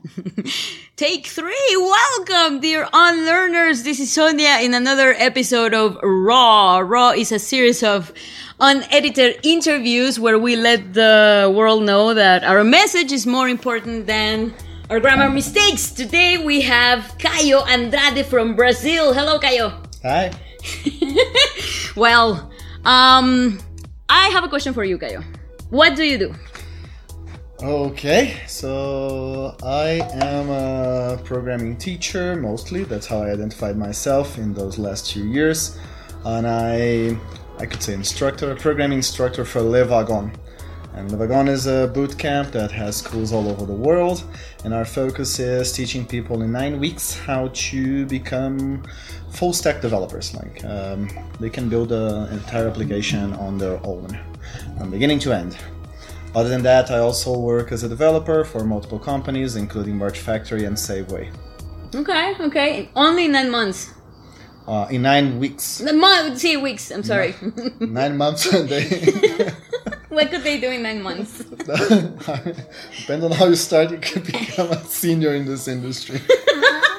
Take three. Welcome, dear unlearners. This is Sonia in another episode of Raw. Raw is a series of unedited interviews where we let the world know that our message is more important than our grammar mistakes. Today we have Caio Andrade from Brazil. Hello, Caio. Hi. well, um, I have a question for you, Caio. What do you do? Okay, so I am a programming teacher mostly. That's how I identified myself in those last few years. And I, I could say instructor, a programming instructor for Le Wagon. And Le Wagon is a boot camp that has schools all over the world. And our focus is teaching people in nine weeks how to become full stack developers. Like um, they can build an entire application on their own, from beginning to end. Other than that, I also work as a developer for multiple companies, including March Factory and Saveway. Okay, okay. Only nine months. Uh, in nine weeks. The month, see, weeks. I'm sorry. nine months a day. what could they do in nine months? Depending on how you start, you can become a senior in this industry.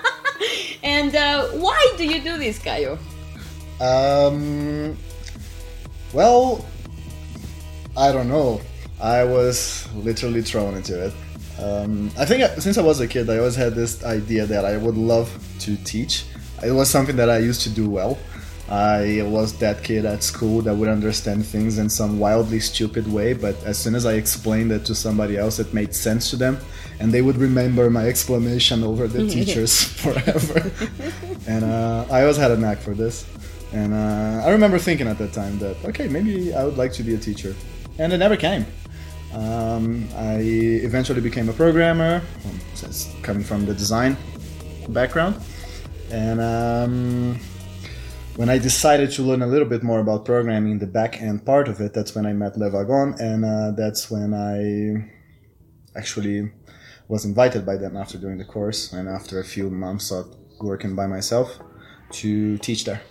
and uh, why do you do this, Caio? Um, well, I don't know. I was literally thrown into it. Um, I think since I was a kid, I always had this idea that I would love to teach. It was something that I used to do well. I was that kid at school that would understand things in some wildly stupid way, but as soon as I explained it to somebody else, it made sense to them, and they would remember my explanation over the teachers forever. and uh, I always had a knack for this. And uh, I remember thinking at that time that, okay, maybe I would like to be a teacher. And it never came. Um, I eventually became a programmer, um, coming from the design background. And um, when I decided to learn a little bit more about programming, the back end part of it, that's when I met Le Wagon, and uh, that's when I actually was invited by them after doing the course and after a few months of working by myself to teach there.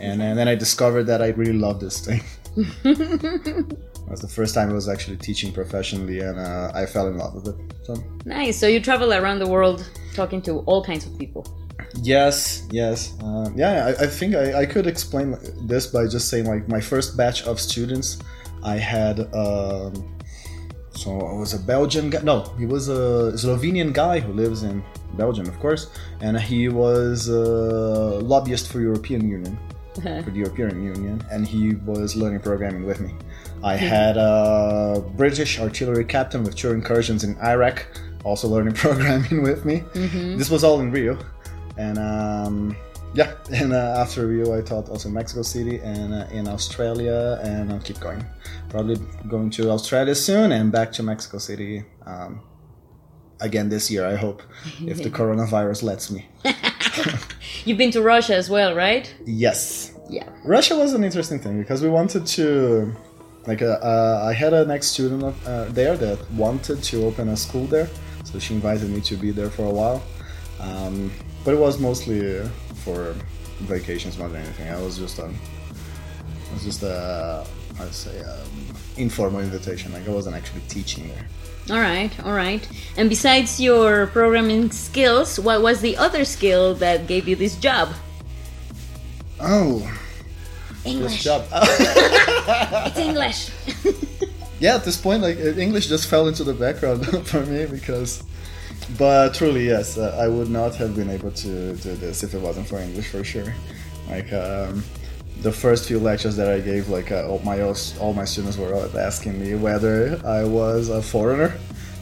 And, and then I discovered that I really love this thing. It was the first time I was actually teaching professionally, and uh, I fell in love with it. So. Nice. So you travel around the world talking to all kinds of people. Yes, yes, uh, yeah. I, I think I, I, could explain this by just saying like my first batch of students, I had. Um, so I was a Belgian guy. No, he was a Slovenian guy who lives in Belgium, of course, and he was a lobbyist for European Union, for the European Union, and he was learning programming with me. I had a British artillery captain with two incursions in Iraq, also learning programming with me. Mm-hmm. This was all in Rio, and um, yeah. And uh, after Rio, I taught also in Mexico City and uh, in Australia, and I'll keep going. Probably going to Australia soon and back to Mexico City um, again this year. I hope, if the coronavirus lets me. You've been to Russia as well, right? Yes. Yeah. Russia was an interesting thing because we wanted to like uh, uh, I had an ex student uh, there that wanted to open a school there, so she invited me to be there for a while. Um, but it was mostly for vacations more than anything. I was just um, it was just a I'd say um, informal invitation. Like I wasn't actually teaching there. All right, all right. And besides your programming skills, what was the other skill that gave you this job? Oh, English. This job. it's English. yeah, at this point, like English just fell into the background for me because. But truly, yes, uh, I would not have been able to do this if it wasn't for English for sure. Like um, the first few lectures that I gave, like uh, all my all my students were asking me whether I was a foreigner,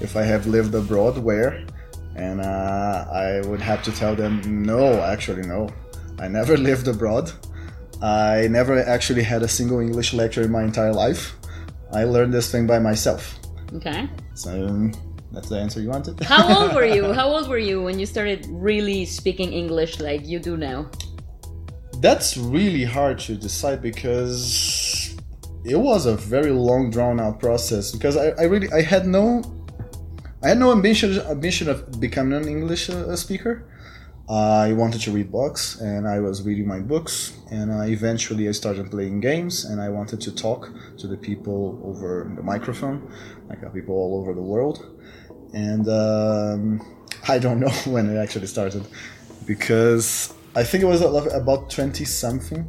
if I have lived abroad, where, and uh, I would have to tell them no, actually no, I never lived abroad. I never actually had a single English lecture in my entire life. I learned this thing by myself. Okay. So that's the answer you wanted. How old were you? How old were you when you started really speaking English like you do now? That's really hard to decide because it was a very long drawn out process because I, I really I had no I had no ambition ambition of becoming an English uh, speaker. I wanted to read books, and I was reading my books, and I eventually I started playing games, and I wanted to talk to the people over the microphone, like uh, people all over the world. and um, I don't know when it actually started because I think it was about twenty something.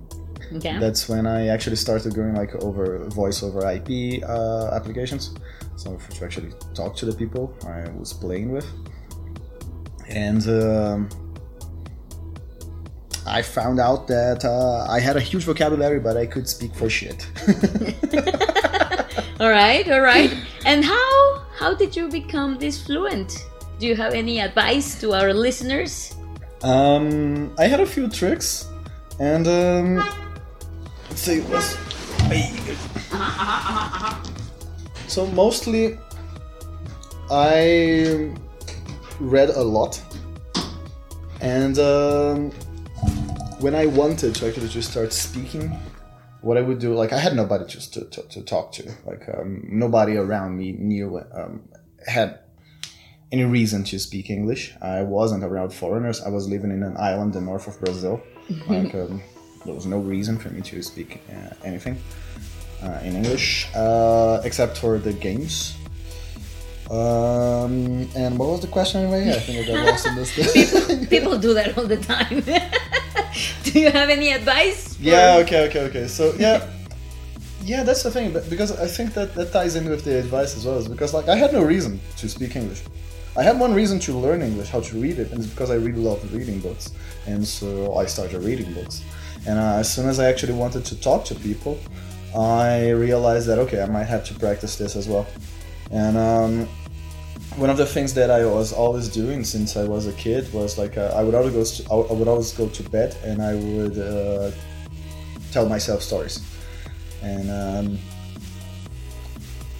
Okay. That's when I actually started going like over voice over IP uh, applications, so to actually talk to the people I was playing with, and. Um, I found out that uh, I had a huge vocabulary, but I could speak for shit. all right, all right. And how how did you become this fluent? Do you have any advice to our listeners? Um, I had a few tricks, and um, let's see, was so mostly I read a lot, and. Um, when I wanted to actually just start speaking, what I would do, like I had nobody just to, to, to talk to, like um, nobody around me knew um, had any reason to speak English. I wasn't around foreigners. I was living in an island in the north of Brazil. like um, there was no reason for me to speak uh, anything uh, in English uh, except for the games. Um, and what was the question anyway? I think I got lost in this. people, people do that all the time. do you have any advice? For... Yeah. Okay. Okay. Okay. So yeah. Yeah, that's the thing, because I think that that ties in with the advice as well. Is because like I had no reason to speak English. I had one reason to learn English, how to read it, and it's because I really love reading books, and so I started reading books. And uh, as soon as I actually wanted to talk to people, I realized that okay, I might have to practice this as well. And um, one of the things that I was always doing since I was a kid was like uh, I would always go to, I would always go to bed and I would uh, tell myself stories, and um,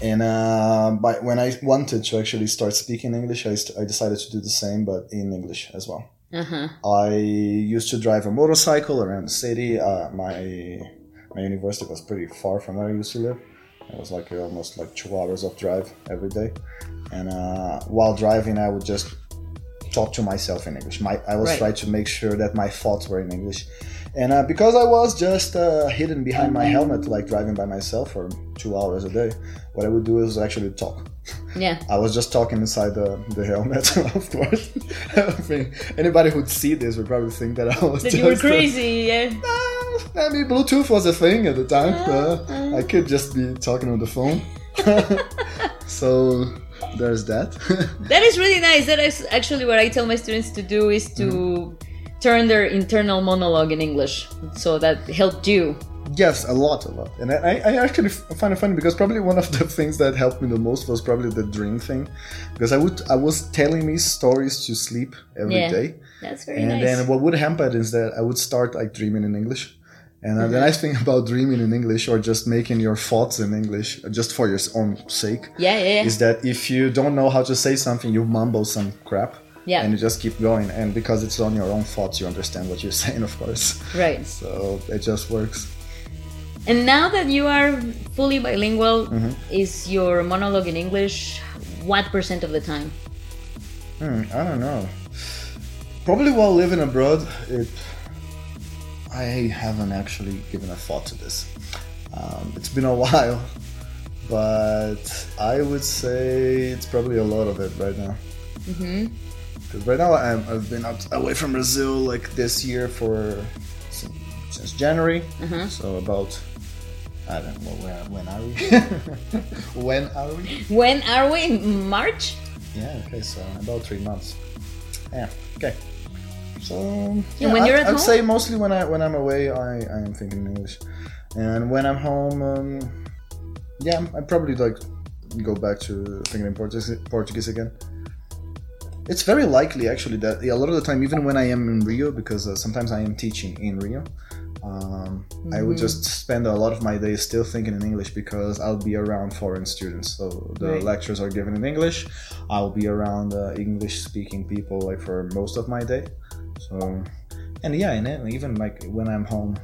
and uh, by, when I wanted to actually start speaking English, I, st- I decided to do the same but in English as well. Uh-huh. I used to drive a motorcycle around the city. Uh, my my university was pretty far from where I used to live it was like almost like two hours of drive every day. And uh, while driving, I would just talk to myself in English. My, I was right. trying to make sure that my thoughts were in English. And uh, because I was just uh, hidden behind my helmet, like driving by myself for two hours a day, what I would do is actually talk. Yeah. I was just talking inside the, the helmet, of course. I mean, anybody who'd see this would probably think that I was that you were crazy, yeah. I mean, Bluetooth was a thing at the time. Uh, I could just be talking on the phone. so there's that. that is really nice. That is actually what I tell my students to do is to mm. turn their internal monologue in English. So that helped you. Yes, a lot, a lot. And I, I actually find it funny because probably one of the things that helped me the most was probably the dream thing, because I would I was telling me stories to sleep every yeah, day. That's very and nice. And then what would happen is that I would start like dreaming in English. And mm-hmm. the nice thing about dreaming in English or just making your thoughts in English just for your own sake yeah, yeah, yeah. is that if you don't know how to say something, you mumble some crap. Yeah. And you just keep going. And because it's on your own thoughts, you understand what you're saying, of course. Right. So it just works. And now that you are fully bilingual, mm-hmm. is your monologue in English what percent of the time? Hmm, I don't know. Probably while living abroad, it I haven't actually given a thought to this. Um, it's been a while, but I would say it's probably a lot of it right now. Mm-hmm. Because right now i have been out away from Brazil like this year for since, since January, uh-huh. so about I don't know where, when are we? when are we? When are we? March? Yeah. Okay. So about three months. Yeah. Okay. So yeah, when you're I, at I'd home? say mostly when I when I'm away, I, I am thinking in English, and when I'm home, um, yeah, I probably like go back to thinking in Portuguese, Portuguese again. It's very likely actually that yeah, a lot of the time, even when I am in Rio, because uh, sometimes I am teaching in Rio, um, mm-hmm. I would mm-hmm. just spend a lot of my days still thinking in English because I'll be around foreign students. So the right. lectures are given in English. I'll be around uh, English speaking people like for most of my day. So, and yeah, and even like when I'm home,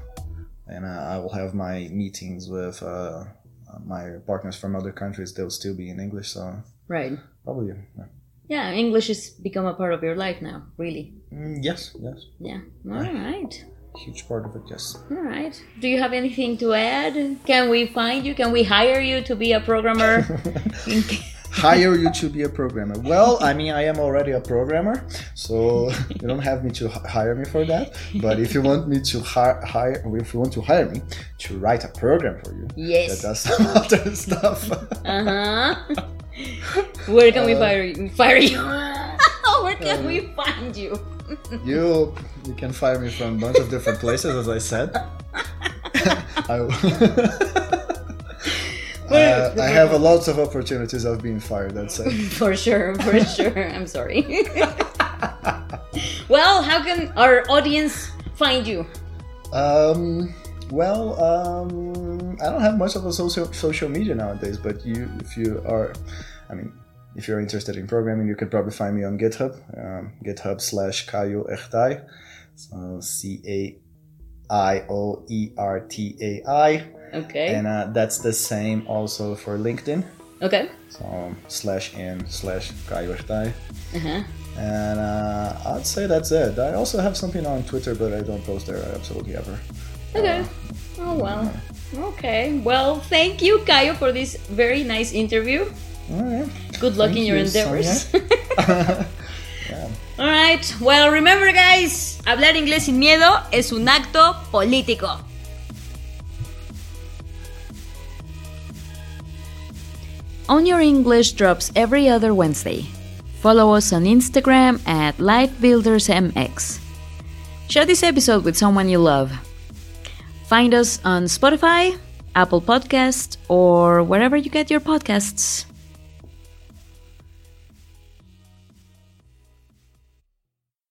and uh, I will have my meetings with uh, my partners from other countries, they'll still be in English. So, right, probably. Yeah. yeah English has become a part of your life now, really. Mm, yes, yes. Yeah. All yeah. right. Huge part of it, yes. All right. Do you have anything to add? Can we find you? Can we hire you to be a programmer? hire you to be a programmer. Well, I mean, I am already a programmer, so you don't have me to hire me for that. But if you want me to hi- hire, if you want to hire me to write a program for you, Yes. that does some other stuff. Uh huh. Where can we fire you? Fire you? Where can we find you? you you can fire me from a bunch of different places, as I said. I, Uh, I have a lots of opportunities of being fired. That's it. For sure, for sure. I'm sorry. well, how can our audience find you? Um, well, um, I don't have much of a social social media nowadays, but you, if you are, I mean, if you're interested in programming, you could probably find me on GitHub, um, GitHub slash Caio Ertai, so C A I O E R T A I, Okay. and uh, that's the same also for LinkedIn. okay. So slash in slash Caio Ertai. Uh-huh. And uh, I'd say that's it. I also have something on Twitter, but I don't post there absolutely ever. Okay. Oh well. Okay. Well, thank you, Caio, for this very nice interview. All right. Good luck Thank in your you, endeavors. Sonia. All right. Well, remember, guys, hablar inglés sin miedo es un acto político. On Your English drops every other Wednesday. Follow us on Instagram at LifeBuildersMX. Share this episode with someone you love. Find us on Spotify, Apple Podcast, or wherever you get your podcasts.